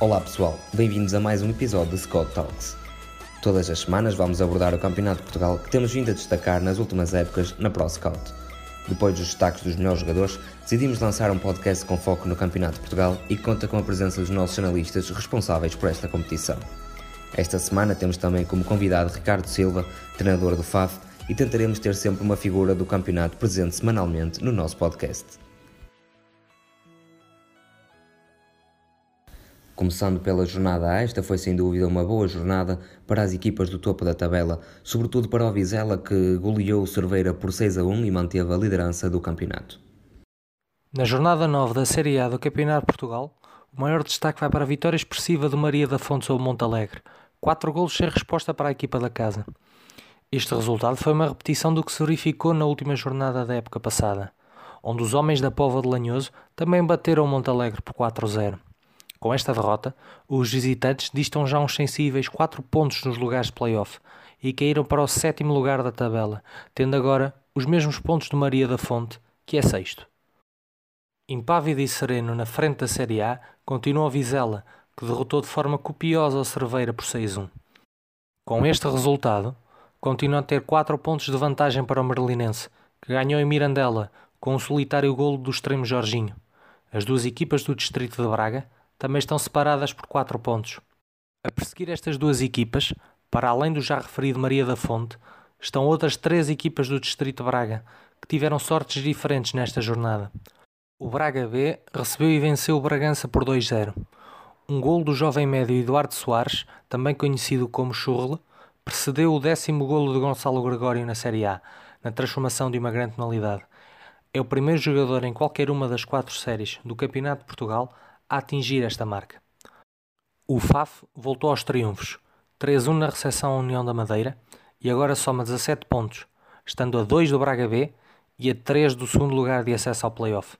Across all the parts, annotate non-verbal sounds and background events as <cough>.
Olá pessoal, bem-vindos a mais um episódio de Scott Talks. Todas as semanas vamos abordar o Campeonato de Portugal que temos vindo a destacar nas últimas épocas na Pro Scout. Depois dos destaques dos melhores jogadores, decidimos lançar um podcast com foco no Campeonato de Portugal e que conta com a presença dos nossos analistas responsáveis por esta competição. Esta semana temos também como convidado Ricardo Silva, treinador do FAF, e tentaremos ter sempre uma figura do campeonato presente semanalmente no nosso podcast. Começando pela jornada A, esta foi sem dúvida uma boa jornada para as equipas do topo da tabela, sobretudo para o Vizela que goleou o Cerveira por 6 a 1 e manteve a liderança do campeonato. Na jornada 9 da Série A do Campeonato de Portugal, o maior destaque vai para a vitória expressiva do Maria da Fonte sobre Montalegre, 4 golos sem resposta para a equipa da casa. Este resultado foi uma repetição do que se verificou na última jornada da época passada, onde os homens da Pova de Lanhoso também bateram Montalegre por 4-0. Com esta derrota, os visitantes distam já uns sensíveis 4 pontos nos lugares de playoff e caíram para o sétimo lugar da tabela, tendo agora os mesmos pontos do Maria da Fonte, que é sexto. Impávido e sereno na frente da Série A, continua o Vizela, que derrotou de forma copiosa o Cerveira por 6-1. Com este resultado, continua a ter 4 pontos de vantagem para o Merlinense, que ganhou em Mirandela com um solitário golo do extremo Jorginho. As duas equipas do distrito de Braga também estão separadas por 4 pontos. A perseguir estas duas equipas, para além do já referido Maria da Fonte, estão outras três equipas do Distrito Braga, que tiveram sortes diferentes nesta jornada. O Braga B recebeu e venceu o Bragança por 2-0. Um gol do jovem médio Eduardo Soares, também conhecido como Churle, precedeu o décimo golo de Gonçalo Gregório na Série A, na transformação de uma grande penalidade. É o primeiro jogador em qualquer uma das quatro séries do Campeonato de Portugal a atingir esta marca. O FAF voltou aos triunfos, 3-1 na recepção à União da Madeira e agora soma 17 pontos, estando a 2 do Braga B e a 3 do segundo lugar de acesso ao play-off.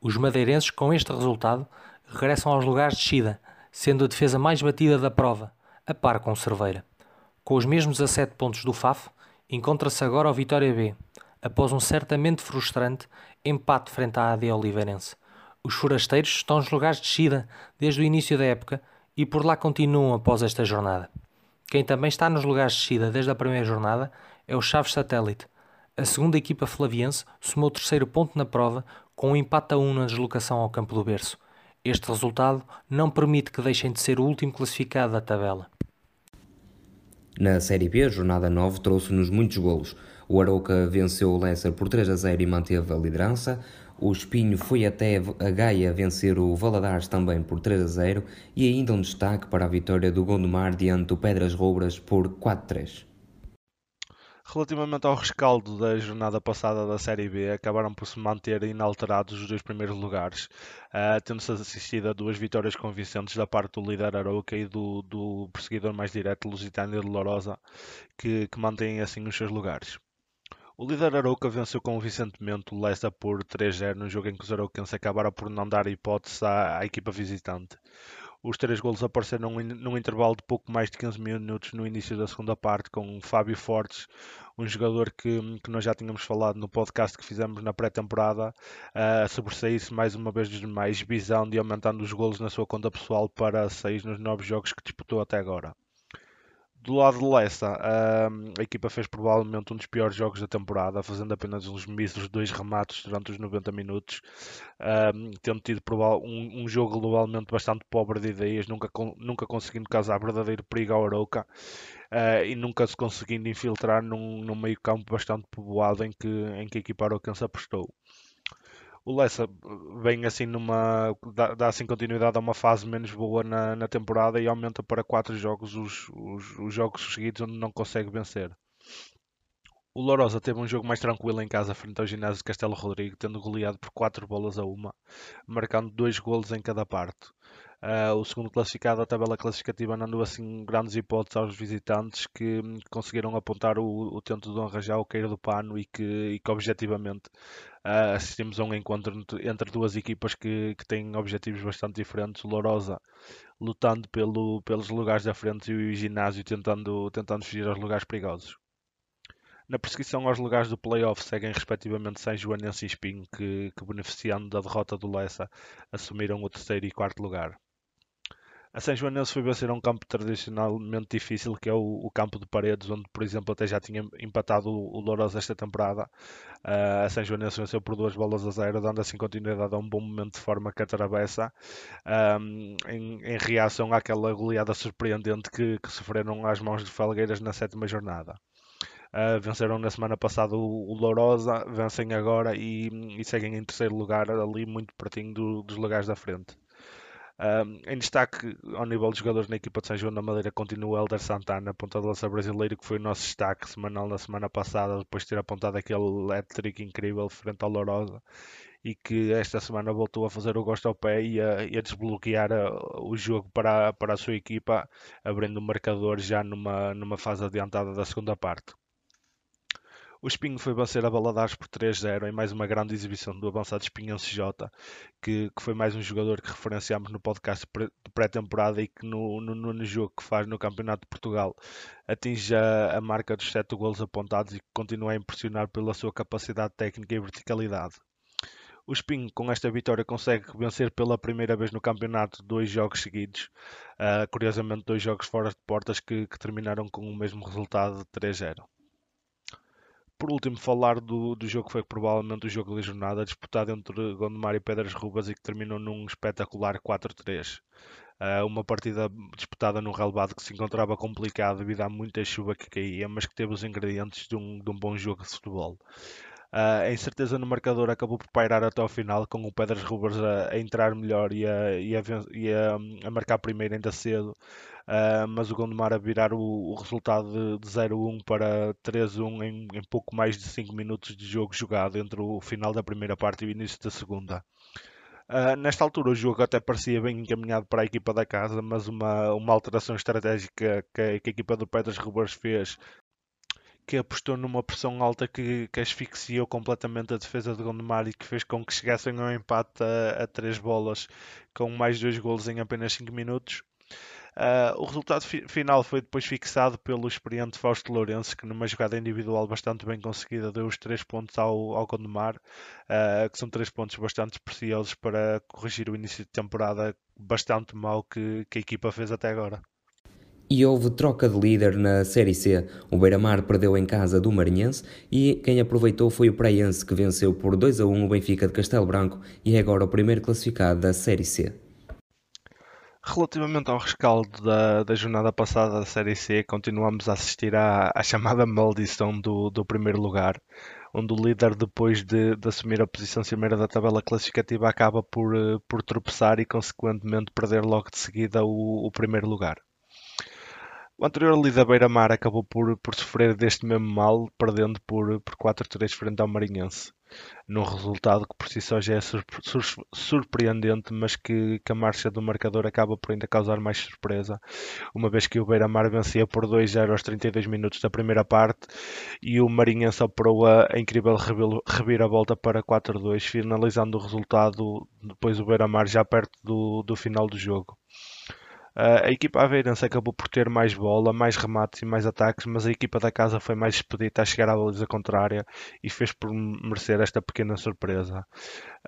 Os madeirenses, com este resultado, regressam aos lugares de descida, sendo a defesa mais batida da prova, a par com o Cerveira. Com os mesmos 17 pontos do FAF, encontra-se agora o Vitória B, após um certamente frustrante empate frente à AD Oliveirense. Os forasteiros estão nos lugares de descida desde o início da época e por lá continuam após esta jornada. Quem também está nos lugares de descida desde a primeira jornada é o Chaves Satélite. A segunda equipa flaviense somou o terceiro ponto na prova com um empate a 1 na deslocação ao campo do berço. Este resultado não permite que deixem de ser o último classificado da tabela. Na Série B, a jornada 9 trouxe-nos muitos golos. O Arouca venceu o Leicester por 3 a 0 e manteve a liderança. O Espinho foi até a Gaia vencer o Valadares também por 3 a 0 e ainda um destaque para a vitória do Gondomar diante do Pedras Roubras por 4-3. Relativamente ao rescaldo da jornada passada da Série B, acabaram por se manter inalterados os dois primeiros lugares, uh, tendo-se assistido a duas vitórias convincentes da parte do líder Arouca e do, do perseguidor mais direto, Lusitânia de Lourosa, que, que mantêm assim os seus lugares. O líder Arouca venceu convincentemente o Leicester por 3-0 no jogo em que os arauquenses acabaram por não dar hipótese à, à equipa visitante. Os três golos apareceram num, num, intervalo de pouco mais de 15 minutos no início da segunda parte, com Fábio Fortes, um jogador que, que nós já tínhamos falado no podcast que fizemos na pré-temporada, a sobressair-se mais uma vez dos demais, visando e aumentando os golos na sua conta pessoal para 6 nos nove jogos que disputou até agora do lado de Leicester, a equipa fez provavelmente um dos piores jogos da temporada, fazendo apenas uns mísseis dois remates durante os 90 minutos, tendo tido um, um, jogo globalmente bastante pobre de ideias, nunca, nunca conseguindo causar verdadeiro perigo ao Arouca uh, e nunca se conseguindo infiltrar num, num meio campo bastante povoado em que, em que a equipa arauquense apostou o Lessa vem assim numa. Dá, dá, assim continuidade a uma fase menos boa na, na temporada e aumenta para 4 jogos os, os, os, jogos seguidos onde não consegue vencer. O Lourosa teve um jogo mais tranquilo em casa frente ao ginásio de Castelo Rodrigo, tendo goleado por 4 bolas a uma, marcando 2 golos em cada parte. Uh, o segundo classificado da tabela classificativa não deu assim grandes hipóteses aos visitantes que conseguiram apontar o, o tento de honra o queiro do pano e que, e que objetivamente uh, assistimos a um encontro entre duas equipas que, que têm objetivos bastante diferentes. O Lourosa lutando pelo, pelos lugares da frente e o ginásio tentando, tentando fugir aos lugares perigosos. Na perseguição aos lugares do playoff seguem respectivamente São Joanense e Espinho, que, que beneficiando da derrota do Lessa assumiram o terceiro e quarto lugar. A São Joanense foi vencer um campo tradicionalmente difícil, que é o, o, campo de Paredes, onde, por exemplo, até já tinha empatado o, o Lourosa esta temporada. Uh, a São Joanense venceu por duas bolas a zero, dando assim continuidade a um bom momento de forma que atravessa, um, em, em, reação àquela goleada surpreendente que, que, sofreram às mãos de Falgueiras na sétima jornada. Uh, venceram na semana passada o, o Lourosa, vencem agora e, e, seguem em terceiro lugar, ali muito pertinho do, dos lugares da frente. Um, em destaque ao nível de jogadores na equipa de São João da Madeira continua o Helder Santana, ponta de lança brasileiro, que foi o nosso destaque semanal na semana passada, depois de ter apontado aquele hat-trick incrível frente ao Lourosa e que esta semana voltou a fazer o gosto ao pé e a, e a desbloquear a, o jogo para, para a sua equipa, abrindo o marcador já numa, numa fase adiantada da segunda parte. O Espinho foi vencer a Baladares por 3-0 em mais uma grande exibição do avançado Espinho CJ, que, que foi mais um jogador que referenciámos no podcast de pré-temporada e que no, no, no, jogo que faz no Campeonato de Portugal atinge a, a marca dos 7 golos apontados e que continua a impressionar pela sua capacidade técnica e verticalidade. O Espinho, com esta vitória, consegue vencer pela primeira vez no campeonato dois jogos seguidos. Uh, curiosamente, dois jogos fora de portas que, que terminaram com o mesmo resultado de 3-0 por último, falar do, do jogo que foi provavelmente o jogo da jornada, disputado entre Gondomar e Pedras Rubas e que terminou num espetacular 4-3. Uh, ah, uma partida disputada num relevado que se encontrava complicado devido a muita chuva que caía, mas que teve os ingredientes de um, de um bom jogo de futebol. A incerteza no marcador acabou por pairar até ao final, com o Pedras Rubers a, a entrar melhor e, a, e, a, e a, marcar primeiro ainda cedo, uh, mas o Gondomar a virar o, o resultado de, de 0-1 para 3-1 em, em, pouco mais de 5 minutos de jogo jogado entre o final da primeira parte e o início da segunda. Uh, nesta altura o jogo até parecia bem encaminhado para a equipa da casa, mas uma, uma alteração estratégica que a, que a equipa do Pedras Rubers fez que apostou numa pressão alta que, que asfixiou completamente a defesa de Gondomar e que fez com que chegassem ao empate a, a três bolas com mais dois golos em apenas 5 minutos. Uh, o resultado fi final foi depois fixado pelo experiente Fausto Lourenço, que numa jogada individual bastante bem conseguida deu os três pontos ao, ao Gondomar, uh, que são três pontos bastante preciosos para corrigir o início de temporada bastante mal que, que a equipa fez até agora. E houve troca de líder na Série C. O Beira-Mar perdeu em casa do Marinhense e quem aproveitou foi o Praense, que venceu por 2 a 1 o Benfica de Castelo Branco e é agora o primeiro classificado da Série C. Relativamente ao rescaldo da, da jornada passada da Série C, continuamos a assistir à, à chamada maldição do, do primeiro lugar, onde o líder, depois de, de, assumir a posição cimeira da tabela classificativa, acaba por, eh, por tropeçar e, consequentemente, perder logo de seguida o, o primeiro lugar. O anterior líder Beira-Mar acabou por, por sofrer deste mesmo mal, perdendo por, por 4-3 frente ao Marinhense num resultado que por si só já é surpreendente, mas que, que, a marcha do marcador acaba por ainda causar mais surpresa, uma vez que o Beira-Mar vencia por 2-0 aos 32 minutos da primeira parte e o Marinhense operou a, a incrível reviravolta para 4-2, finalizando o resultado depois o Beira-Mar já perto do, do final do jogo. Uh, a equipa aveirense acabou por ter mais bola, mais remates e mais ataques, mas a equipa da casa foi mais expedita a chegar à baliza contrária e fez por merecer esta pequena surpresa.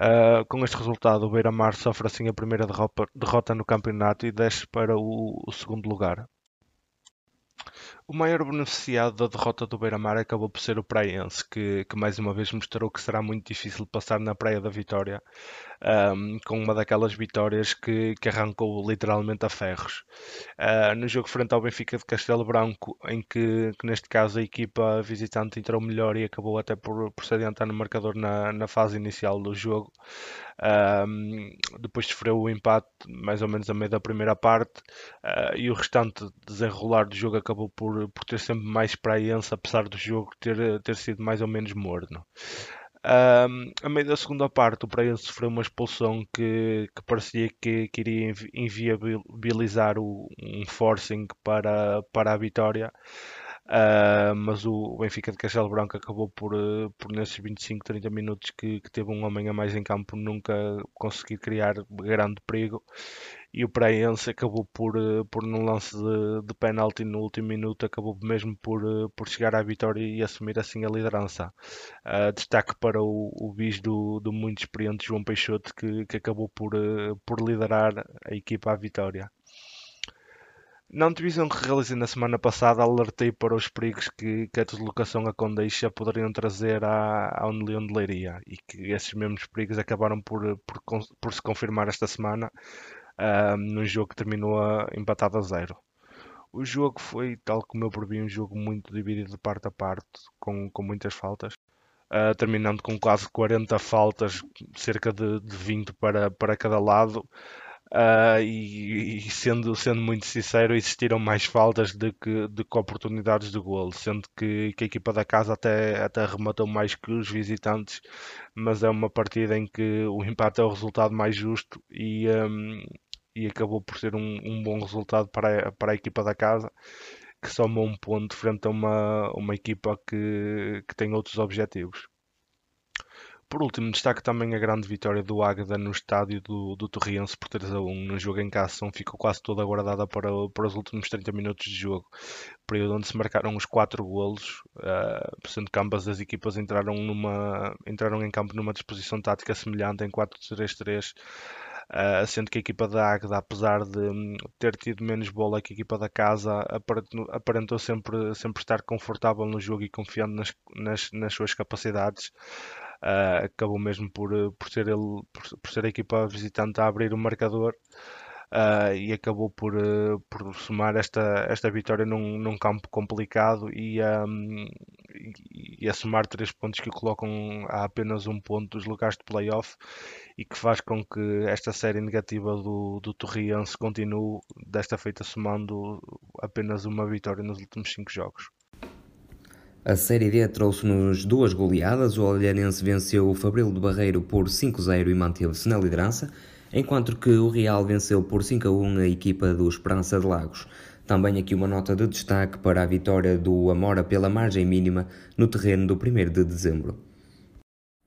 Uh, com este resultado, o Beira-Mar sofre assim a primeira derrota, no campeonato e desce para o, o segundo lugar. O maior beneficiado da derrota do Beira-Mar acabou por ser o Praense, que, que, mais uma vez mostrou que será muito difícil passar na Praia da Vitória, um, com uma daquelas vitórias que, que arrancou literalmente a ferros. Uh, no jogo frente ao Benfica de Castelo Branco, em que, que, neste caso a equipa visitante entrou melhor e acabou até por, por se adiantar no marcador na, na fase inicial do jogo, um, depois sofreu o empate mais ou menos a meio da primeira parte uh, e o restante desenrolar do jogo acabou por, por ter sempre mais praense, apesar do jogo ter, ter sido mais ou menos morno. Um, a meio da segunda parte, o Praense sofreu uma expulsão que, que parecia que, que iria inviabilizar o, um forcing para, para a vitória. Uh, mas o Benfica de Castelo Branco acabou por, uh, por nesses 25, 30 minutos que, que, teve um homem a mais em campo, nunca conseguir criar grande perigo. E o Praense acabou por, uh, por num lance de, de penalti no último minuto, acabou mesmo por, por chegar à vitória e assumir assim a liderança. destaque para o, o bis do, do muito experiente João Peixoto, que, que acabou por, por liderar a equipa à vitória. Na antevisão que realizei na semana passada, alertei para os perigos que, que a deslocação a Condeixa poderiam trazer à, à União de Leiria e que esses mesmos perigos acabaram por, por, por se confirmar esta semana uh, num jogo que terminou empatado a zero. O jogo foi, tal como eu previ, um jogo muito dividido de parte a parte, com, com muitas faltas. Uh, terminando com quase 40 faltas, cerca de, de 20 para, para cada lado. Uh, e, e, sendo, sendo muito sincero, existiram mais faltas do que, do que oportunidades de gol, sendo que, que, a equipa da casa até, até rematou mais que os visitantes, mas é uma partida em que o empate é o resultado mais justo e, um, e acabou por ser um, um bom resultado para a, para a equipa da casa, que soma um ponto frente a uma, uma equipa que, que tem outros objetivos. Por último, destaque também a grande vitória do Águeda no estádio do, do Torriense por 3 a 1. No jogo em casa, ficou quase toda guardada para, para os últimos 30 minutos de jogo, período onde se marcaram os 4 golos, uh, sendo que ambas as equipas entraram, numa, entraram em campo numa disposição tática semelhante em 4-3-3. Uh, sendo que a equipa da Águeda, apesar de um, ter tido menos bola que a equipa da casa, aparentou sempre, sempre estar confortável no jogo e confiando nas, nas, nas suas capacidades. Uh, acabou mesmo por, por, ser ele, por, por, ser a equipa visitante a abrir o marcador uh, e acabou por, uh, por somar esta, esta vitória num, num campo complicado e, um, e, e, a somar três pontos que colocam a apenas um ponto dos lugares de playoff e que faz com que esta série negativa do, do Torriense continue desta feita somando apenas uma vitória nos últimos cinco jogos. A Série D trouxe-nos duas goleadas. O Olhanense venceu o Fabril de Barreiro por 5-0 e manteve-se na liderança enquanto que o Real venceu por 5 a 1 a equipa do Esperança de Lagos. Também aqui uma nota de destaque para a vitória do Amora pela margem mínima no terreno do 1 de dezembro.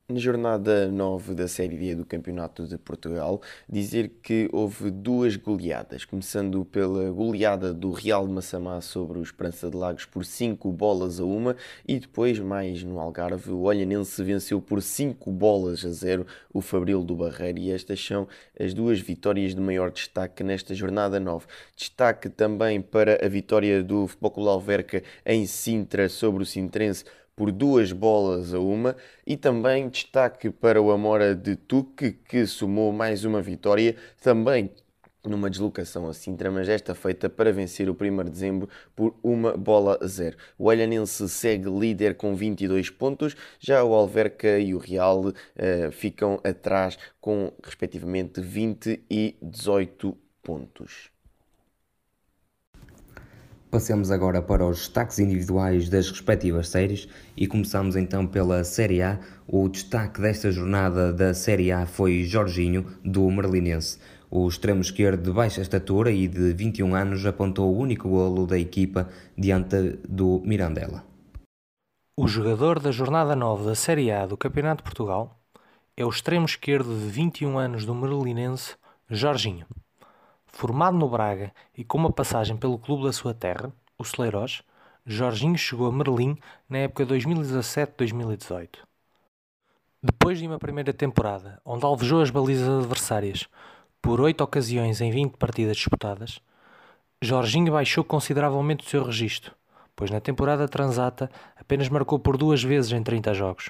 Na jornada 9 da Série D do Campeonato de Portugal, dizer que houve duas goleadas, começando pela goleada do Real de Massamá sobre o Esperança de Lagos por 5 bolas a uma e depois, mais no Algarve, o Olhanense venceu por 5 bolas a 0 o Fabril do Barreiro e estas são as duas vitórias de maior destaque nesta jornada 9. Destaque também para a vitória do Futebol Clube Alverca em Sintra sobre o Sintrense por duas bolas a uma e também destaque para o Amora de Tuque que somou mais uma vitória também numa deslocação a Sintra, mas esta feita para vencer o 1 de dezembro por uma bola a zero. O Olhanense segue líder com 22 pontos, já o Alverca e o Real uh, ficam atrás com respectivamente 20 e 18 pontos. Passemos agora para os destaques individuais das respectivas séries e começamos então pela Série A. O destaque desta jornada da Série A foi Jorginho, do Merlinense. O extremo esquerdo de baixa estatura e de 21 anos apontou o único golo da equipa diante do Mirandela. O jogador da jornada 9 da Série A do Campeonato de Portugal é o extremo esquerdo de 21 anos do Merlinense, Jorginho. Formado no Braga e com uma passagem pelo clube da sua terra, o Celeiros, Jorginho chegou a Merlim na época 2017-2018. Depois de uma primeira temporada, onde alvejou as balizas adversárias por oito ocasiões em 20 partidas disputadas, Jorginho baixou consideravelmente o seu registro, pois na temporada transata apenas marcou por duas vezes em 30 jogos.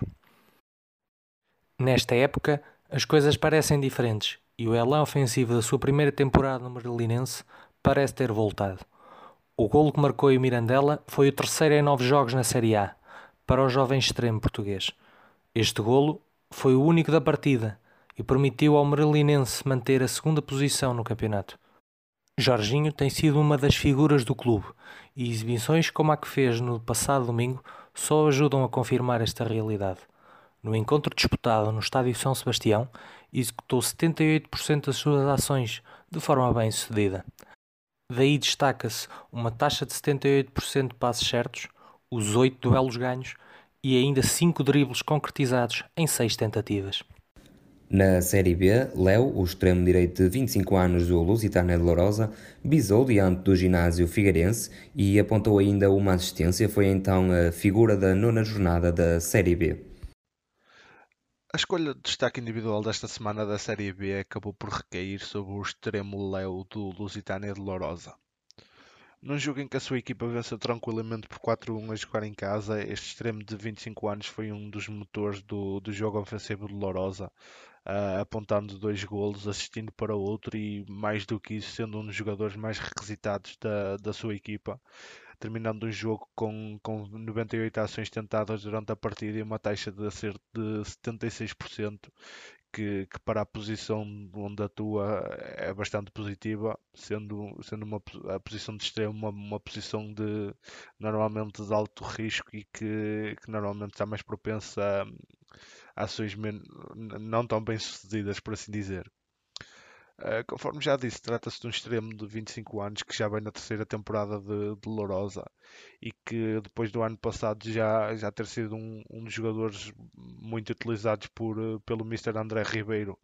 Nesta época, as coisas parecem diferentes e o elan ofensivo da sua primeira temporada no Merlinense parece ter voltado. O golo que marcou em Mirandela foi o terceiro em nove jogos na Série A, para o jovem extremo português. Este golo foi o único da partida e permitiu ao Merlinense manter a segunda posição no campeonato. Jorginho tem sido uma das figuras do clube e exibições como a que fez no passado domingo só ajudam a confirmar esta realidade. No encontro disputado no Estádio São Sebastião, executou 78% das suas ações de forma bem sucedida. Daí destaca-se uma taxa de 78% de passes certos, os 8 duelos ganhos e ainda 5 dribles concretizados em 6 tentativas. Na Série B, Léo, o extremo direito de 25 anos do Lusitana de Lourosa, bisou diante do ginásio Figueirense e apontou ainda uma assistência, foi então a figura da nona jornada da Série B. A escolha de destaque individual desta semana da Série B acabou por recair sobre o extremo Léo do Lusitânia de Lourosa. Num jogo em que a sua equipa venceu tranquilamente por 4-1 a jogar em casa, este extremo de 25 anos foi um dos motores do, do jogo ofensivo de Lourosa, uh, apontando dois golos, assistindo para outro e, mais do que isso, sendo um dos jogadores mais requisitados da, da sua equipa, terminando o jogo com, com 98 ações tentadas durante a partida e uma taxa de acerto de 76%, que, que, para a posição onde atua é bastante positiva, sendo, sendo uma, a posição de extremo uma, uma posição de normalmente de alto risco e que, que normalmente está mais propensa a, ações não tão bem sucedidas, por assim dizer. Uh, conforme já disse, trata-se de um extremo de 25 anos que já vem na terceira temporada de, Lourosa e que depois do ano passado já, já ter sido um, um dos jogadores muito utilizados por, uh, pelo Mr. André Ribeiro,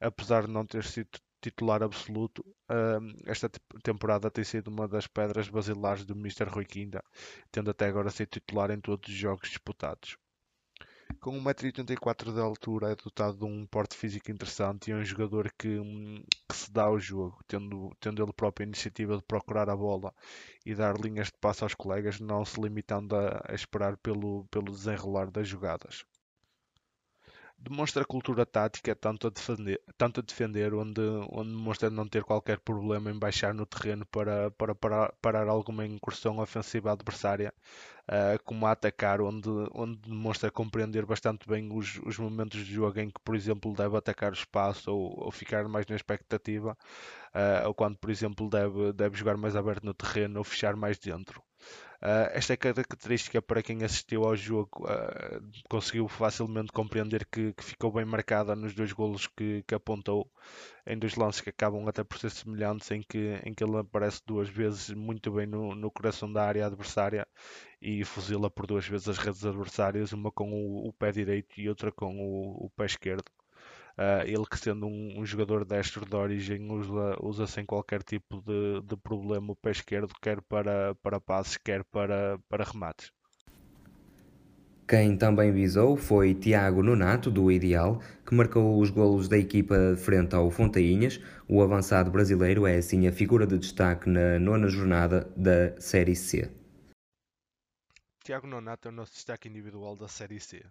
apesar de não ter sido titular absoluto, uh, esta temporada tem sido uma das pedras basilares do Mr. Rui Quinda, tendo até agora sido titular em todos os jogos disputados. Com 1,84m de altura, é dotado de um porte físico interessante e é um jogador que, hum, que, se dá ao jogo, tendo, tendo ele próprio a iniciativa de procurar a bola e dar linhas de passo aos colegas, não se limitando a, a esperar pelo, pelo desenrolar das jogadas demonstra cultura tática tanto a defender, tanto a defender onde, onde demonstra não ter qualquer problema em baixar no terreno para, para parar, parar alguma incursão ofensiva adversária, uh, como a atacar, onde, onde demonstra compreender bastante bem os, os momentos de jogo em que, por exemplo, deve atacar o espaço ou, ou ficar mais na expectativa, uh, ou quando, por exemplo, deve, deve jogar mais aberto no terreno ou fechar mais dentro. Uh, esta é característica para quem assistiu ao jogo uh, conseguiu facilmente compreender que, que, ficou bem marcada nos dois golos que, que, apontou em dois lances que acabam até por ser semelhantes em que, em que ele aparece duas vezes muito bem no, no coração da área adversária e fuzila por duas vezes as redes adversárias, uma com o, o pé direito e outra com o, o pé esquerdo. Uh, ele que sendo um, um, jogador destro de origem usa, usa sem qualquer tipo de, de problema o pé esquerdo, quer para, para passes, quer para, para remates. Quem também visou foi Tiago Nonato, do Ideal, que marcou os golos da equipa frente ao Fontainhas. O avançado brasileiro é assim a figura de destaque na nona jornada da Série C. Tiago Nonato é o nosso destaque individual da Série C.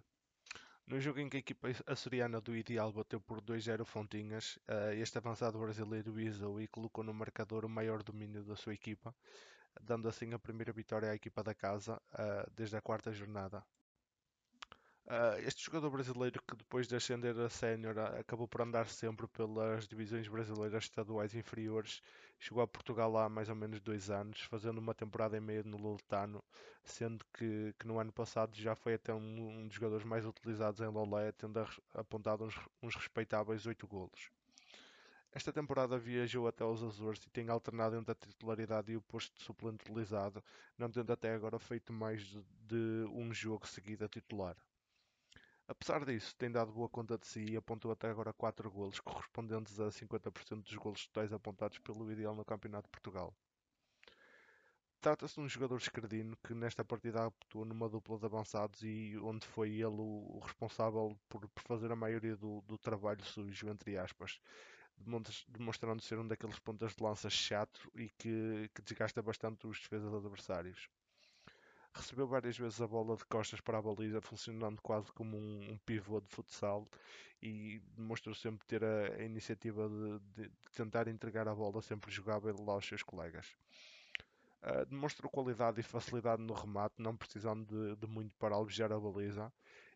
No jogo em que a equipa açoriana do Ideal bateu por 2-0 Fontinhas, uh, este avançado brasileiro visou e colocou no marcador o maior domínio da sua equipa, dando assim a primeira vitória à equipa da casa uh, desde a quarta jornada. Uh, este jogador brasileiro que depois de ascender a sénior acabou por andar sempre pelas divisões brasileiras estaduais inferiores, chegou a Portugal há mais ou menos dois anos, fazendo uma temporada e meia no Loletano, sendo que, que no ano passado já foi até um, um dos jogadores mais utilizados em Lolé, tendo apontado uns, uns respeitáveis oito golos. Esta temporada viajou até os Açores e tem alternado entre a titularidade e o posto de suplente utilizado, não tendo até agora feito mais de, de um jogo seguido a titular. Apesar disso, tem dado boa conta de si e apontou até agora 4 golos, correspondentes a 50% dos golos totais apontados pelo Ideal no Campeonato de Portugal. Trata-se de um jogador escredino que nesta partida atuou numa dupla de avançados e onde foi ele o responsável por, por fazer a maioria do, do, trabalho sujo, entre aspas, demonstrando ser um daqueles pontas de lança chato e que, que desgasta bastante os defesas adversários recebeu várias vezes a bola de costas para a baliza, funcionando quase como um, um pivô de futsal e demonstrou sempre ter a, a iniciativa de, de, de, tentar entregar a bola sempre jogável lá aos seus colegas. Uh, demonstrou qualidade e facilidade no remate, não precisando de, de muito para alvejar a baliza,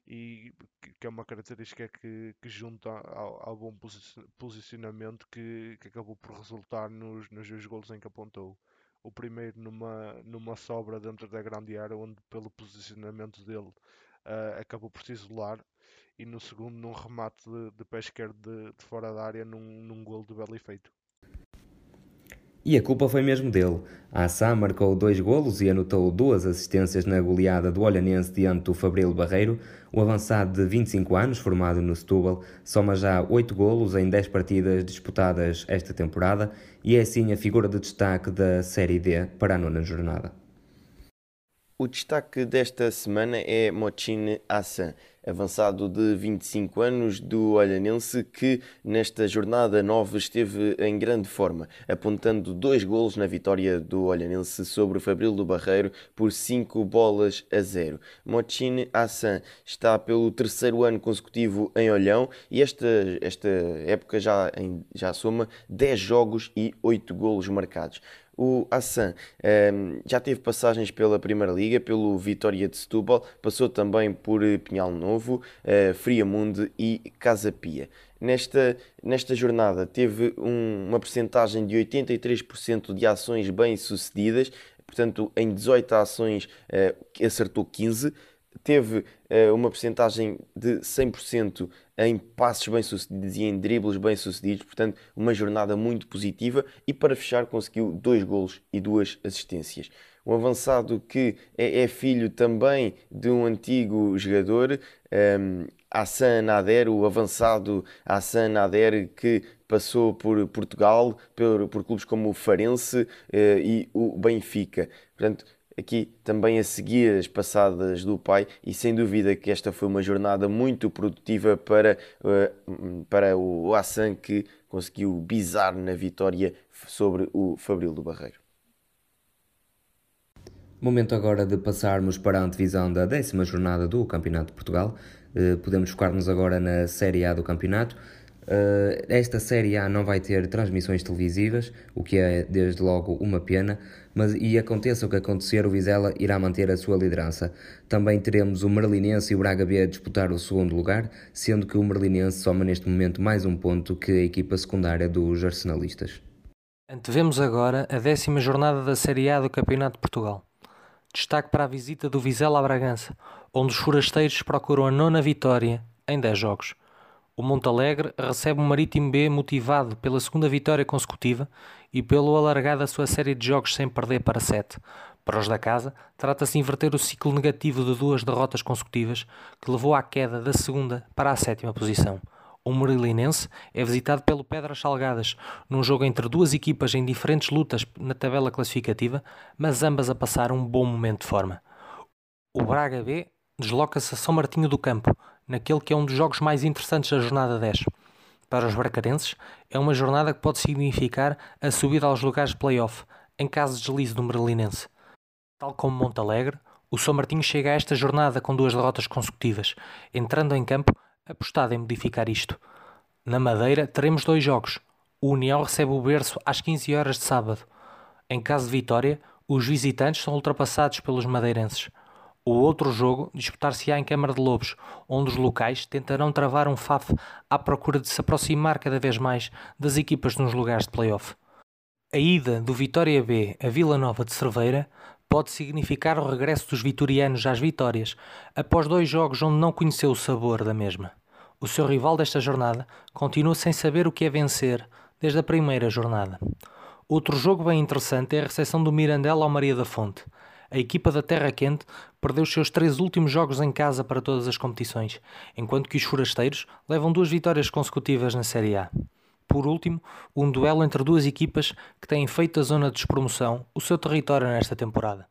e que é uma característica que, que junta ao, ao bom posicionamento que, que, acabou por resultar nos, nos dois golos em que apontou o primeiro numa, numa sobra dentro da grande área, onde pelo posicionamento dele uh, acabou por se isolar, e no segundo num remate de, de pé esquerdo de, de, fora da área num, num gol de belo efeito. E a culpa foi mesmo dele. A Assá marcou dois golos e anotou duas assistências na goleada do Olhanense diante do Fabril Barreiro. O avançado de 25 anos, formado no Setúbal, soma já oito golos em 10 partidas disputadas esta temporada e é assim a figura de destaque da Série D para a nona jornada. O destaque desta semana é Mochin Assan, avançado de 25 anos do Olhanense, que nesta jornada 9 esteve em grande forma, apontando dois golos na vitória do Olhanense sobre o Fabril do Barreiro por 5 bolas a 0. Mochin Hassan está pelo terceiro ano consecutivo em Olhão e esta, esta época já, em, já soma 10 jogos e 8 golos marcados. O Hassan um, ehm, já teve passagens pela Primeira Liga, pelo Vitória de Setúbal, passou também por eh, Pinhal Novo, uh, Friamunde e Casa Pia. Nesta, nesta jornada teve um, uma percentagem de 83% de ações bem-sucedidas, portanto, em 18 ações uh, acertou 15, teve uh, uma percentagem de 100% em passos bem-sucedidos e em dribles bem-sucedidos, portanto, uma jornada muito positiva e para fechar conseguiu dois golos e duas assistências. Um avançado que é, é filho também de um antigo jogador, um, ehm, Hassan Nader, o avançado Hassan Nader, que passou por Portugal, por, por clubes como o Farense uh, e o Benfica. Portanto, aqui também a seguir as passadas do pai e sem dúvida que esta foi uma jornada muito produtiva para, eh, para o Hassan que conseguiu bizar na vitória sobre o Fabril do Barreiro. Momento agora de passarmos para a antevisão da décima jornada do Campeonato de Portugal. Eh, podemos focar-nos agora na Série A do campeonato. Uh, esta Série A não vai ter transmissões televisivas, o que é desde logo uma pena, mas e aconteça o que acontecer, o Vizela irá manter a sua liderança. Também teremos o Merlinense e o Braga B a disputar o segundo lugar, sendo que o Merlinense soma neste momento mais um ponto que a equipa secundária dos arsenalistas. Antevemos agora a décima jornada da Série A do Campeonato de Portugal. Destaque para a visita do Vizela a Bragança, onde os forasteiros procuram a nona vitória em 10 jogos. O Montalegre recebe o Marítimo B motivado pela segunda vitória consecutiva e pelo alargar da sua série de jogos sem perder para 7. Para os da casa, trata-se de inverter o ciclo negativo de duas derrotas consecutivas que levou à queda da segunda para a sétima posição. O Morilinense é visitado pelo Pedras Salgadas, num jogo entre duas equipas em diferentes lutas na tabela classificativa, mas ambas a passar um bom momento de forma. O Braga B desloca-se a São Martinho do Campo, naquele que é um dos jogos mais interessantes da jornada 10. Para os bracarenses, é uma jornada que pode significar a subida aos lugares de playoff, em caso de deslize do Merlinense. Tal como Montalegre, o São Martinho chega a esta jornada com duas derrotas consecutivas, entrando em campo apostado em modificar isto. Na Madeira teremos dois jogos. O União recebe o berço às 15 horas de sábado. Em caso de vitória, os visitantes são ultrapassados pelos madeirenses. O outro jogo disputar-se-á em Câmara de Lobos, onde os locais tentarão travar um FAF à procura de se aproximar cada vez mais das equipas nos lugares de playoff. A ida do Vitória B a Vila Nova de Cerveira pode significar o regresso dos vitorianos às vitórias, após dois jogos onde não conheceu o sabor da mesma. O seu rival desta jornada continua sem saber o que é vencer desde a primeira jornada. Outro jogo bem interessante é a recepção do Mirandela ao Maria da Fonte a equipa da Terra Quente perdeu os seus três últimos jogos em casa para todas as competições, enquanto que os forasteiros levam duas vitórias consecutivas na Série A. Por último, um duelo entre duas equipas que têm feito a zona de despromoção o seu território nesta temporada.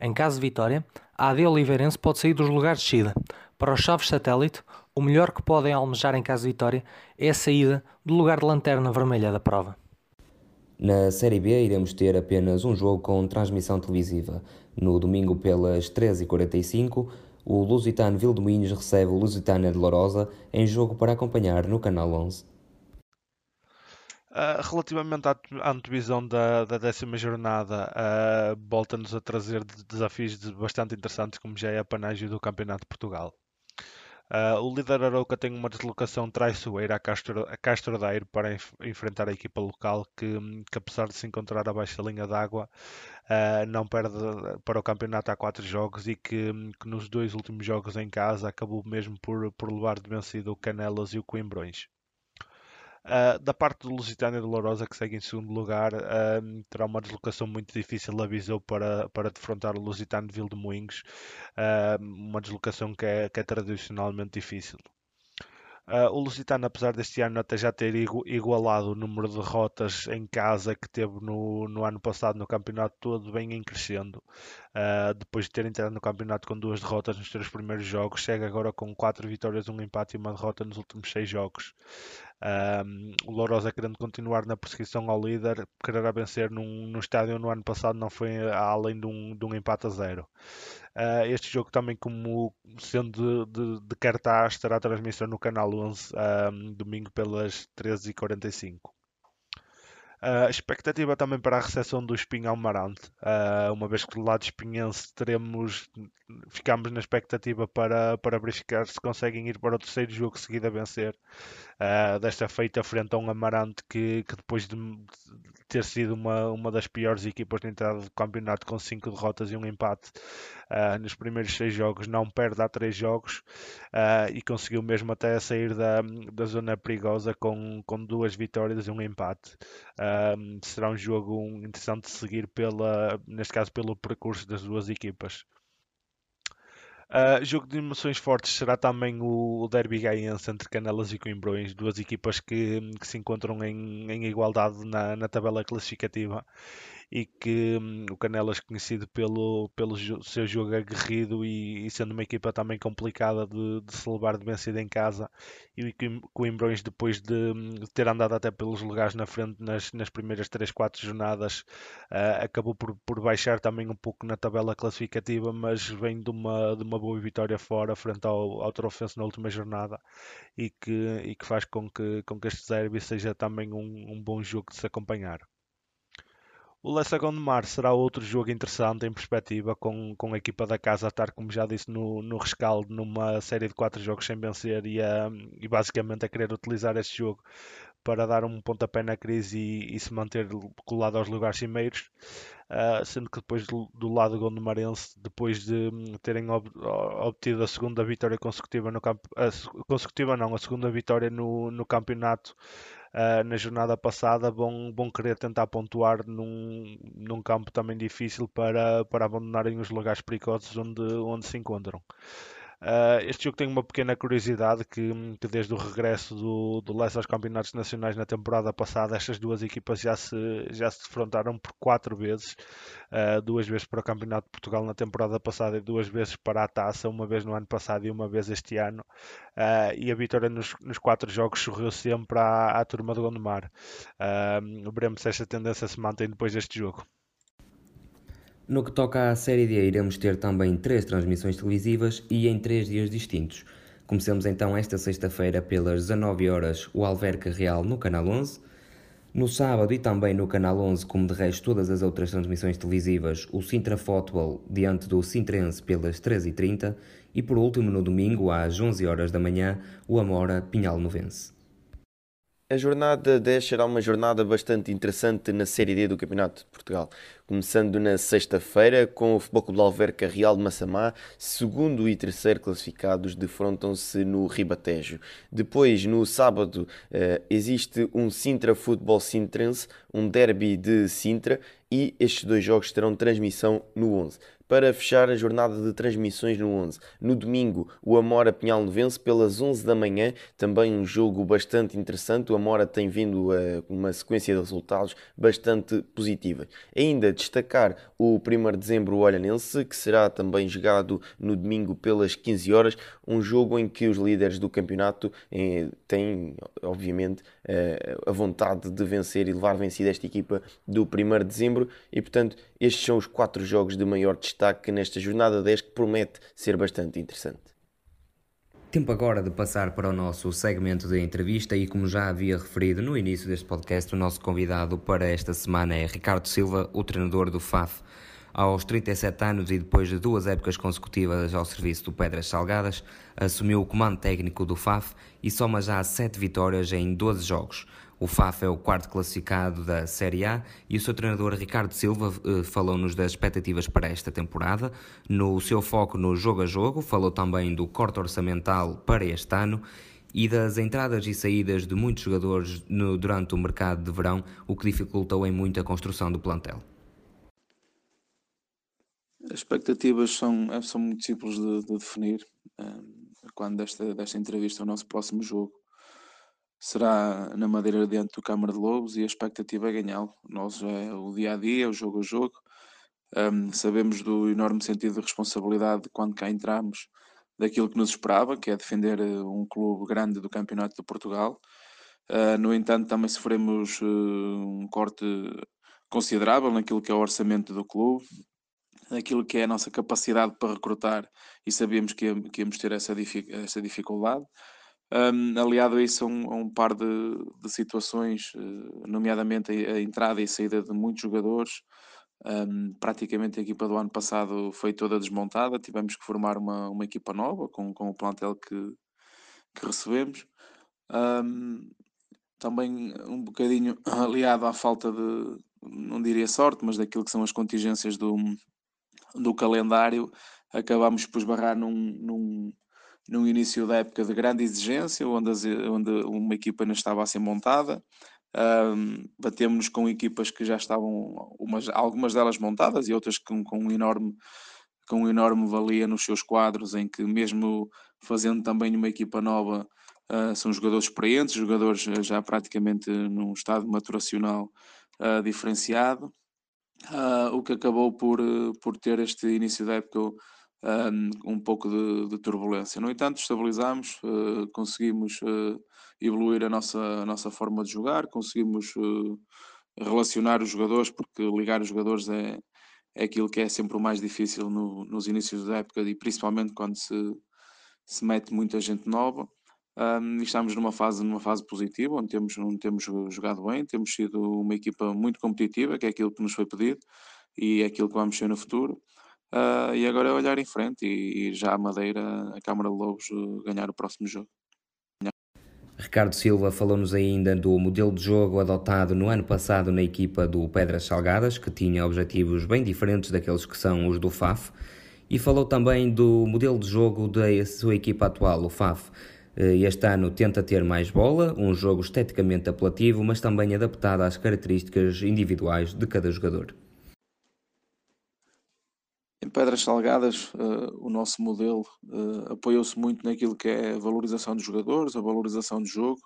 Em caso de vitória, a AD Oliveirense pode sair dos lugares de descida. Para os Chaves Satélite, o melhor que podem almejar em caso de vitória é a saída do lugar de lanterna vermelha da prova. Na Série B iremos ter apenas um jogo com transmissão televisiva. No domingo pelas 13h45, o Lusitano Vildomines recebe o Lusitano de Lourosa em jogo para acompanhar no Canal 11. Uh, relativamente à antevisão da, da décima jornada, uh, volta-nos a trazer desafios bastante interessantes, como já é a panágio do Campeonato de Portugal. Uh, o líder Arouca tem uma deslocação traiçoeira a Castro, a Castro Daire para enf enfrentar a equipa local que, que, apesar de se encontrar abaixo da linha d'água, uh, não perde para o campeonato há quatro jogos e que, que, nos dois últimos jogos em casa acabou mesmo por, por levar de vencido o Canelas e o Coimbrões. Uh, da parte do Lusitânia de Lourosa, que segue em segundo lugar, uh, terá uma deslocação muito difícil a Viseu para, para defrontar o Lusitano de Vildemoinhos, uh, uma deslocação que é, que é tradicionalmente difícil. Uh, o Lusitano, apesar deste ano até já ter igualado o número de derrotas em casa que teve no, no ano passado no campeonato todo, vem em crescendo. Uh, depois de ter entrado no campeonato com duas derrotas nos três primeiros jogos, chega agora com quatro vitórias, um empate e uma derrota nos últimos seis jogos. Um, o Lourosa querendo continuar na perseguição ao líder, quererá vencer num, num estádio no ano passado não foi além de um, de um empate a zero. Uh, este jogo também como sendo de, de, de cartaz terá transmissão no canal 11 um, domingo pelas 13h45. Uh, expectativa também para a recepção do Espinhão Marante, uh, uma vez que do lado espinhense teremos, ficamos na expectativa para, para verificar se conseguem ir para o terceiro jogo seguido a vencer. Uh, desta feita frente a um Amarante que, que depois de ter sido uma, uma das piores equipas de entrada do campeonato com 5 derrotas e um empate uh, nos primeiros 6 jogos, não perde há 3 jogos uh, e conseguiu mesmo até sair da, da zona perigosa com, com duas vitórias e um empate. Será um jogo interessante de seguir pela, neste caso pelo percurso das duas equipas. Uh, jogo de emoções fortes será também o, Derby Gaiense entre Canelas e Coimbrões, duas equipas que, que se encontram em, em igualdade na, na tabela classificativa e que hum, o Canelas conhecido pelo, pelo seu jogo aguerrido e, e sendo uma equipa também complicada de, de se levar de vencida em casa e o Coimbrões depois de, hum, de, ter andado até pelos lugares na frente nas, nas primeiras 3, 4 jornadas uh, acabou por, por baixar também um pouco na tabela classificativa mas vem de uma, de uma boa vitória fora frente ao, ao Trofense na última jornada e que, e que faz com que, com que este derby seja também um, um bom jogo de se acompanhar. O Lessa Gondomar será outro jogo interessante em perspectiva, com, com a equipa da casa a estar, como já disse, no, no rescaldo, numa série de quatro jogos sem vencer e, a, e basicamente a querer utilizar este jogo para dar um pontapé na crise e, e se manter colado aos lugares cimeiros. Uh, sendo que depois do, do lado gondomarense, depois de terem ob, obtido a segunda vitória consecutiva no campo, consecutiva não, a segunda vitória no, no campeonato uh, na jornada passada vão, vão querer tentar pontuar num, num campo também difícil para, para abandonarem os lugares perigosos onde, onde se encontram. Uh, este jogo tem uma pequena curiosidade que, que desde o regresso do, do aos campeonatos nacionais na temporada passada, estas duas equipas já se, já se defrontaram por quatro vezes, uh, duas vezes para o Campeonato de Portugal na temporada passada e duas vezes para a Taça, uma vez no ano passado e uma vez este ano, uh, e a vitória nos, nos, quatro jogos sorriu sempre à, à turma do Gondomar. Veremos se esta tendência se mantém depois deste jogo. No que toca à Série D, iremos ter também três transmissões televisivas e em três dias distintos. Comecemos então esta sexta-feira pelas 19 horas o Alverca Real no Canal 11. No sábado e também no Canal 11, como de resto todas as outras transmissões televisivas, o Sintra Football diante do Sintrense pelas 13h30 e por último no domingo às 11 horas da manhã o Amora Pinhal Novense. A jornada 10 será uma jornada bastante interessante na Série D do Campeonato de Portugal. Começando na sexta-feira com o Futebol Clube de Alverca Real de Massamá, segundo e terceiro classificados defrontam-se no Ribatejo. Depois, no sábado, eh, existe um Sintra Futebol Sintrense, um derby de Sintra e estes dois jogos terão transmissão no 11 para fechar a jornada de transmissões no 11. No domingo, o Amora Pinhal vence pelas 11 da manhã, também um jogo bastante interessante. O Amora tem vindo a uma sequência de resultados bastante positiva. Ainda destacar o 1 de dezembro o Olhanense, que será também jogado no domingo pelas 15 horas, um jogo em que os líderes do campeonato eh, têm, obviamente, eh, a vontade de vencer e levar vencida esta equipa do 1 de dezembro e, portanto, estes são os quatro jogos de maior destaque nesta jornada 10 que promete ser bastante interessante. Tempo agora de passar para o nosso segmento de entrevista e como já havia referido no início deste podcast, o nosso convidado para esta semana é Ricardo Silva, o treinador do FAF. Aos 37 anos e depois de duas épocas consecutivas ao serviço do Pedras Salgadas, assumiu o comando técnico do FAF e soma já 7 vitórias em 12 jogos. O FAF é o quarto classificado da Série A e o seu treinador Ricardo Silva eh, falou-nos das expectativas para esta temporada. No seu foco no jogo a jogo, falou também do corte orçamental para este ano e das entradas e saídas de muitos jogadores no, durante o mercado de verão, o que dificultou em muito a construção do plantel. As expectativas são, são muito simples de, de definir. Quando desta, desta entrevista, o nosso próximo jogo será na Madeira diante do Câmara de Lobos e a expectativa é ganhá-lo. Nós é o dia a dia, o jogo a jogo. Um, sabemos do enorme sentido de responsabilidade quando cá entramos, daquilo que nos esperava, que é defender eh, um clube grande do Campeonato de Portugal. Uh, no entanto, também sofremos uh, um corte considerável naquilo que é o orçamento do clube, naquilo que é a nossa capacidade para recrutar, e sabíamos que, que íamos ter essa, essa dificuldade. Um, aliado a isso, a um, a um par de, de situações, uh, nomeadamente a, a, entrada e saída de muitos jogadores. Um, praticamente a equipa do ano passado foi toda desmontada, tivemos que formar uma, uma equipa nova com, com o plantel que, que recebemos. também um bocadinho <clears throat> aliado à falta de, não diria sorte, mas daquilo que são as contingências do, do calendário, acabámos por esbarrar num, num, num início da época de grande exigência, onde, as, onde uma equipa não estava a ser montada. Um, batemos com equipas que já estavam, umas, algumas delas montadas e outras com, com, um enorme, com um enorme valia nos seus quadros, em que mesmo fazendo também uma equipa nova, uh, são jogadores experientes, jogadores já praticamente num estado maturacional uh, diferenciado, uh, o que acabou por, por ter este início da época um, um pouco de, de, turbulência. No entanto, estabilizámos, uh, conseguimos uh, evoluir a nossa, a nossa forma de jogar, conseguimos uh, relacionar os jogadores, porque ligar os jogadores é, é aquilo que é sempre o mais difícil no, nos inícios da época e principalmente quando se, se mete muita gente nova. Um, estamos numa fase, numa fase positiva, onde temos, onde temos jogado bem, temos sido uma equipa muito competitiva, que é aquilo que nos foi pedido e é aquilo que vamos ser no futuro. Uh, e agora é olhar em frente e, e, já a Madeira, a Câmara de Lobos, uh, ganhar o próximo jogo. Ricardo Silva falou-nos ainda do modelo de jogo adotado no ano passado na equipa do Pedras Salgadas, que tinha objetivos bem diferentes daqueles que são os do FAF, e falou também do modelo de jogo da sua equipa atual, o FAF. Eh, este ano tenta ter mais bola, um jogo esteticamente apelativo, mas também adaptado às características individuais de cada jogador. Pedras Salgadas, uh, o nosso modelo uh, apoiou-se muito naquilo que é a valorização dos jogadores, a valorização do jogo.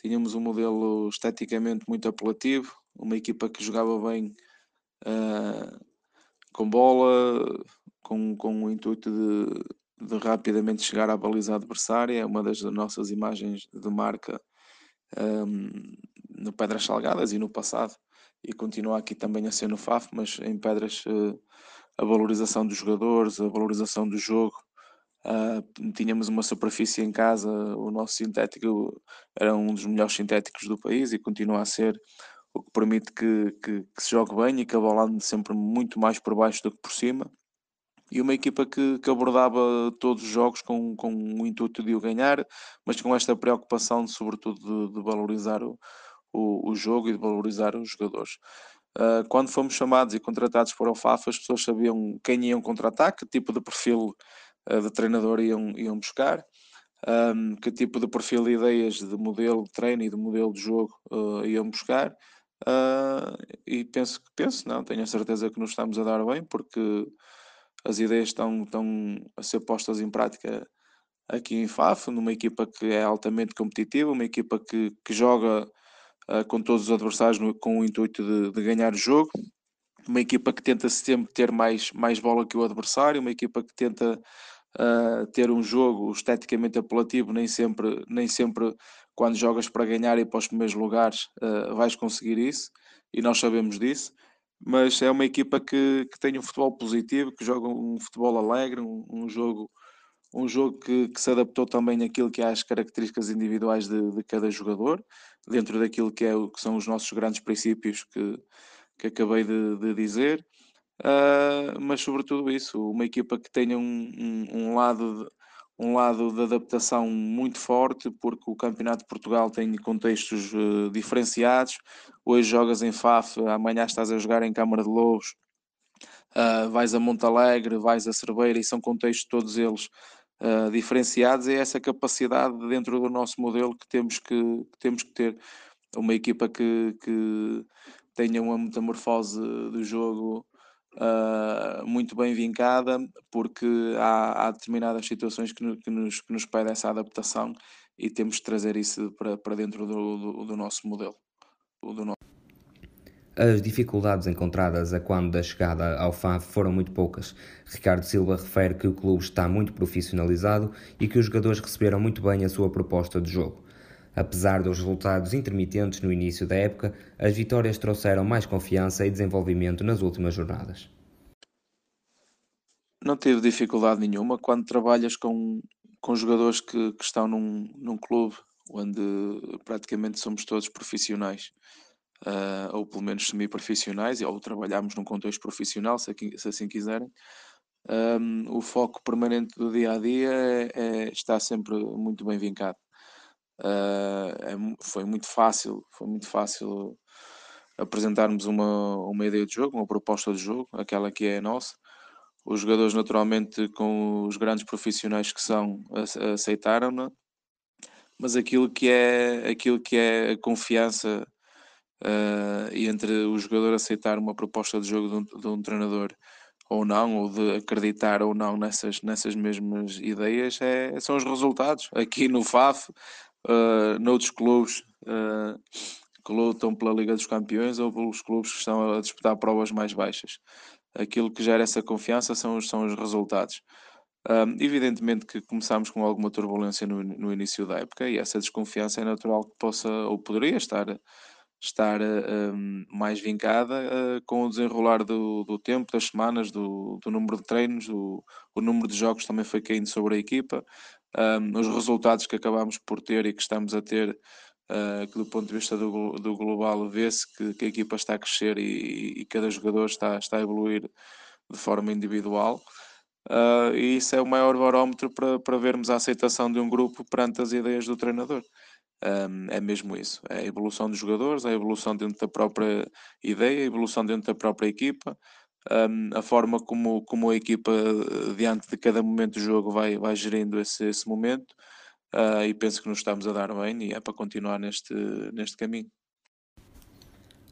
Tínhamos um modelo esteticamente muito apelativo, uma equipa que jogava bem uh, com bola, com, com o intuito de, de, rapidamente chegar à baliza adversária. É uma das nossas imagens de marca um, no Pedras Salgadas e no passado, e continua aqui também a ser no FAF, mas em Pedras a valorização dos jogadores, a valorização do jogo. Uh, tínhamos uma superfície em casa, o nosso sintético era um dos melhores sintéticos do país e continua a ser, o que permite que, que, que se jogue bem e que a bola ande sempre muito mais por baixo do que por cima. E uma equipa que, que abordava todos os jogos com, com o intuito de o ganhar, mas com esta preocupação, sobretudo, de, de valorizar o, o, o jogo e de valorizar os jogadores. Uh, quando fomos chamados e contratados para o FAF, as pessoas sabiam quem iam contratar, que tipo de perfil uh, de treinador iam, iam buscar, um, que tipo de perfil de ideias, de modelo de treino e de modelo de jogo uh, iam buscar. e penso que penso, não, tenho a certeza que nos estamos a dar bem, porque as ideias estão, estão a ser postas em prática aqui em FAF, numa equipa que é altamente competitiva, uma equipa que, que joga uh, com todos os adversários no, com o intuito de, de, ganhar o jogo. Uma equipa que tenta sempre ter mais, mais bola que o adversário, uma equipa que tenta uh, ter um jogo esteticamente apelativo, nem sempre, nem sempre quando jogas para ganhar e para os primeiros lugares uh, vais conseguir isso, e nós sabemos disso. Mas é uma equipa que, que tem um futebol positivo, que joga um futebol alegre, um, um jogo um jogo que, que, se adaptou também àquilo que é as características individuais de, de, cada jogador, dentro daquilo que, é, que são os nossos grandes princípios que, que acabei de, de dizer, uh, mas sobretudo isso, uma equipa que tenha um, um, um, lado de, um lado de adaptação muito forte, porque o Campeonato de Portugal tem contextos uh, diferenciados, hoje jogas em FAF, amanhã estás a jogar em Câmara de Lobos, uh, vais a Montalegre, vais a Cerveira, e são contextos todos eles uh, diferenciados, é essa capacidade dentro do nosso modelo que temos que, que temos que ter. Uma equipa que, que tenha uma metamorfose do jogo uh, muito bem vincada, porque há, há determinadas situações que, que, nos, que nos pedem essa adaptação e temos de trazer isso para, para dentro do, do, do nosso modelo. Do nosso... As dificuldades encontradas a quando da chegada ao FAF foram muito poucas. Ricardo Silva refere que o clube está muito profissionalizado e que os jogadores receberam muito bem a sua proposta de jogo. Apesar dos resultados intermitentes no início da época, as vitórias trouxeram mais confiança e desenvolvimento nas últimas jornadas. Não tive dificuldade nenhuma quando trabalhas com, com jogadores que, que estão num, num clube onde praticamente somos todos profissionais, uh, ou pelo menos semi-profissionais, ou trabalhamos num contexto profissional, se, se assim quiserem. Um, o foco permanente do dia a dia é, é, está sempre muito bem vincado. Uh, é, foi muito fácil, foi muito fácil apresentarmos uma, uma ideia de jogo, uma proposta de jogo, aquela que é a nossa. Os jogadores, naturalmente, com os grandes profissionais que são, aceitaram-na, mas aquilo que é, aquilo que é a confiança uh, entre o jogador aceitar uma proposta de jogo de um, de um, treinador ou não, ou de acreditar ou não nessas, nessas mesmas ideias, é, são os resultados. Aqui no FAF, uh, noutros clubes uh, que lutam pela Liga dos Campeões ou pelos clubes que estão a disputar provas mais baixas. Aquilo que gera essa confiança são os, são os resultados. Um, evidentemente que começámos com alguma turbulência no, no, início da época e essa desconfiança é natural que possa ou poderia estar, estar um, mais vincada uh, com o desenrolar do, do tempo, das semanas, do, do número de treinos, do, o número de jogos também foi caindo sobre a equipa um, os resultados que acabamos por ter e que estamos a ter, uh, que do ponto de vista do, do global vê-se que, que, a equipa está a crescer e, e, cada jogador está, está a evoluir de forma individual. Uh, e isso é o maior barómetro para, para vermos a aceitação de um grupo perante as ideias do treinador. Um, é mesmo isso. É a evolução dos jogadores, é a evolução dentro da própria ideia, a evolução dentro da própria equipa, um, a forma como, como a equipa, eh, diante de cada momento do jogo, vai, vai gerindo esse, esse momento. Uh, e penso que nos estamos a dar bem e é para continuar neste, neste caminho.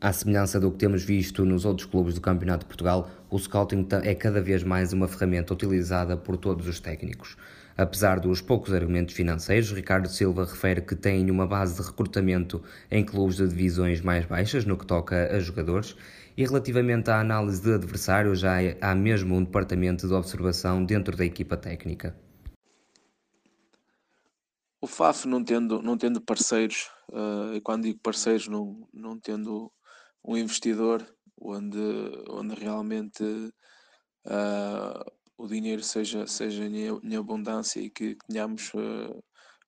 À semelhança do que temos visto nos outros clubes do Campeonato de Portugal, o scouting é cada vez mais uma ferramenta utilizada por todos os técnicos. Apesar dos poucos argumentos financeiros, Ricardo Silva refere que tem uma base de recrutamento em clubes de divisões mais baixas no que toca a jogadores e relativamente à análise de adversários, já há mesmo um departamento de observação dentro da equipa técnica. O FAF não tendo, não tendo parceiros, uh, e quando digo parceiros, não, não tendo um investidor onde, onde realmente uh, o dinheiro seja, seja em abundância e que tenhamos uh,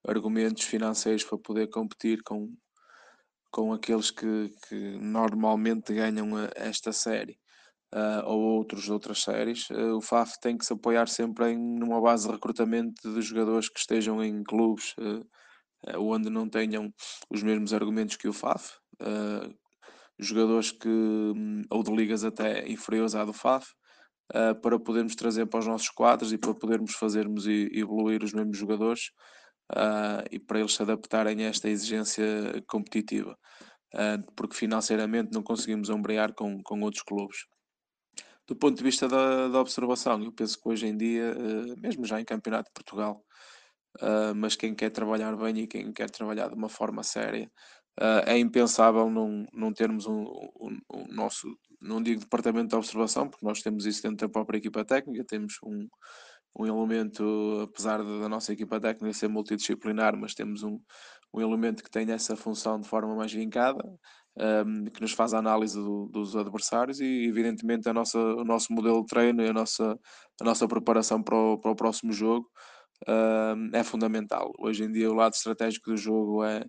argumentos financeiros para poder competir com, com aqueles que, que normalmente ganham esta série uh, ou outros outras séries, uh, o FAF tem que se apoiar sempre em numa base de recrutamento de jogadores que estejam em clubes onde não tenham os mesmos argumentos que o FAF, jogadores que hum, ou de ligas até inferiores à do FAF. Para podermos trazer para os nossos quadros e para podermos fazermos e evoluir os mesmos jogadores uh, e para eles se adaptarem a esta exigência competitiva, uh, porque financeiramente não conseguimos ombrear com, com outros clubes. Do ponto de vista da, da observação, eu penso que hoje em dia, uh, mesmo já em Campeonato de Portugal, mas quem quer trabalhar bem e quem quer trabalhar de uma forma séria, é impensável não, não termos um, um, um nosso, não digo departamento de observação, porque nós temos isso dentro da própria equipa técnica, temos um, um elemento, apesar da nossa equipa técnica ser multidisciplinar, mas temos um, um elemento que tem essa função de forma mais vincada, um, que nos faz a análise do, dos adversários e, evidentemente, a nossa, o nosso modelo de treino e a nossa, a nossa preparação para o, para o próximo jogo é fundamental. Hoje em dia, o lado estratégico do jogo é,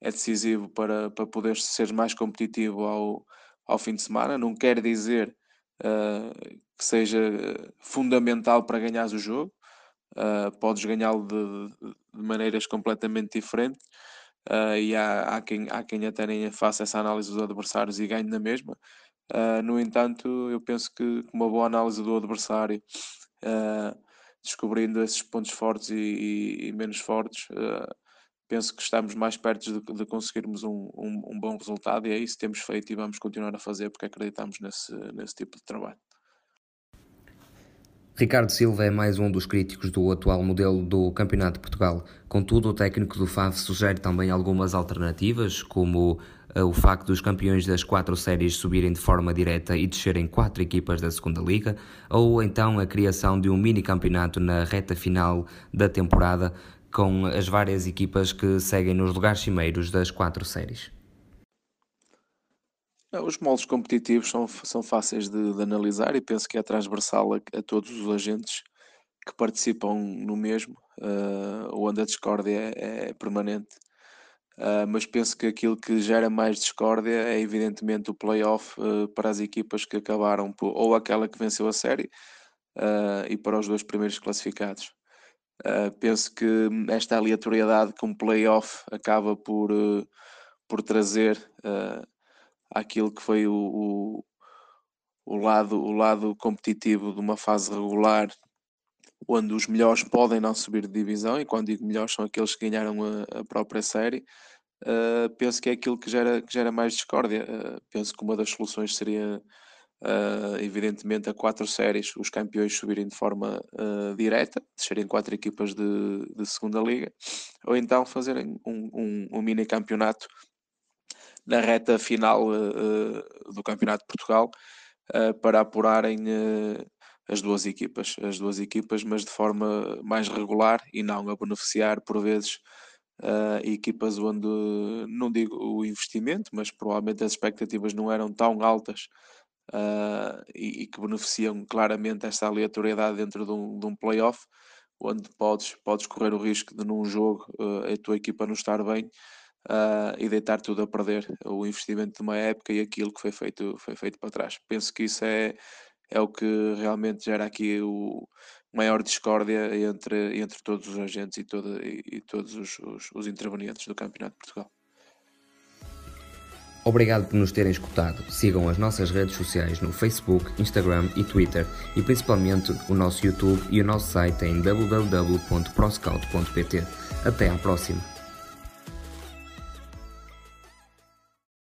é decisivo para, para poder ser mais competitivo ao, ao fim de semana. Não quer dizer uh, que seja fundamental para ganhar o jogo. Uh, podes ganhá-lo de, de, maneiras completamente diferentes uh, e há, há, quem, há quem até nem faça essa análise dos adversários e ganhe na mesma. Uh, no entanto, eu penso que uma boa análise do adversário, descobrindo esses pontos fortes e, e, e menos fortes, penso que estamos mais perto de, de conseguirmos um, um, um, bom resultado e é isso que temos feito e vamos continuar a fazer porque acreditamos nesse, nesse tipo de trabalho. Ricardo Silva é mais um dos críticos do atual modelo do Campeonato de Portugal. Contudo, o técnico do FAV sugere também algumas alternativas, como uh, o facto dos campeões das quatro séries subirem de forma direta e descerem quatro equipas da segunda liga, ou então a criação de um mini campeonato na reta final da temporada, com as várias equipas que seguem nos lugares cimeiros das quatro séries. Os moldes competitivos são, são fáceis de, de analisar e penso que é transversal a, a, todos os agentes que participam no mesmo, uh, onde a discórdia é, é permanente. Uh, mas penso que aquilo que gera mais discórdia é evidentemente o playoff uh, para as equipas que acabaram ou aquela que venceu a série uh, e para os dois primeiros classificados. Penso que esta aleatoriedade com o playoff acaba por, por trazer aquilo que foi o, o, o, lado, o lado competitivo de uma fase regular, onde os melhores podem não subir de divisão, e quando digo melhores são aqueles que ganharam a, a própria série. Uh, penso que é aquilo que gera, que gera mais discórdia. Uh, penso que uma das soluções seria, uh, evidentemente, a quatro séries, os campeões subirem de forma direta, descerem quatro equipas de, de segunda liga, ou então fazerem um, um, um mini campeonato na reta final uh, do Campeonato de Portugal uh, para apurarem as duas equipas, as duas equipas, mas de forma mais regular e não a beneficiar por vezes equipas onde não digo o investimento, mas provavelmente as expectativas não eram tão altas Uh, e, e, que beneficiam claramente esta aleatoriedade dentro de um, de um playoff, onde podes, podes correr o risco de num jogo uh, a tua equipa não estar bem uh, e deitar tudo a perder o investimento de uma época e aquilo que foi feito, foi feito para trás. Penso que isso é, é o que realmente gera aqui o maior discórdia entre, entre todos os agentes e, todo, e, e todos os, os, os intervenientes do Campeonato de Portugal. Obrigado por nos terem escutado. Sigam as nossas redes sociais no Facebook, Instagram e Twitter e principalmente o nosso YouTube e o nosso site em www.proscout.pt. Até à próxima!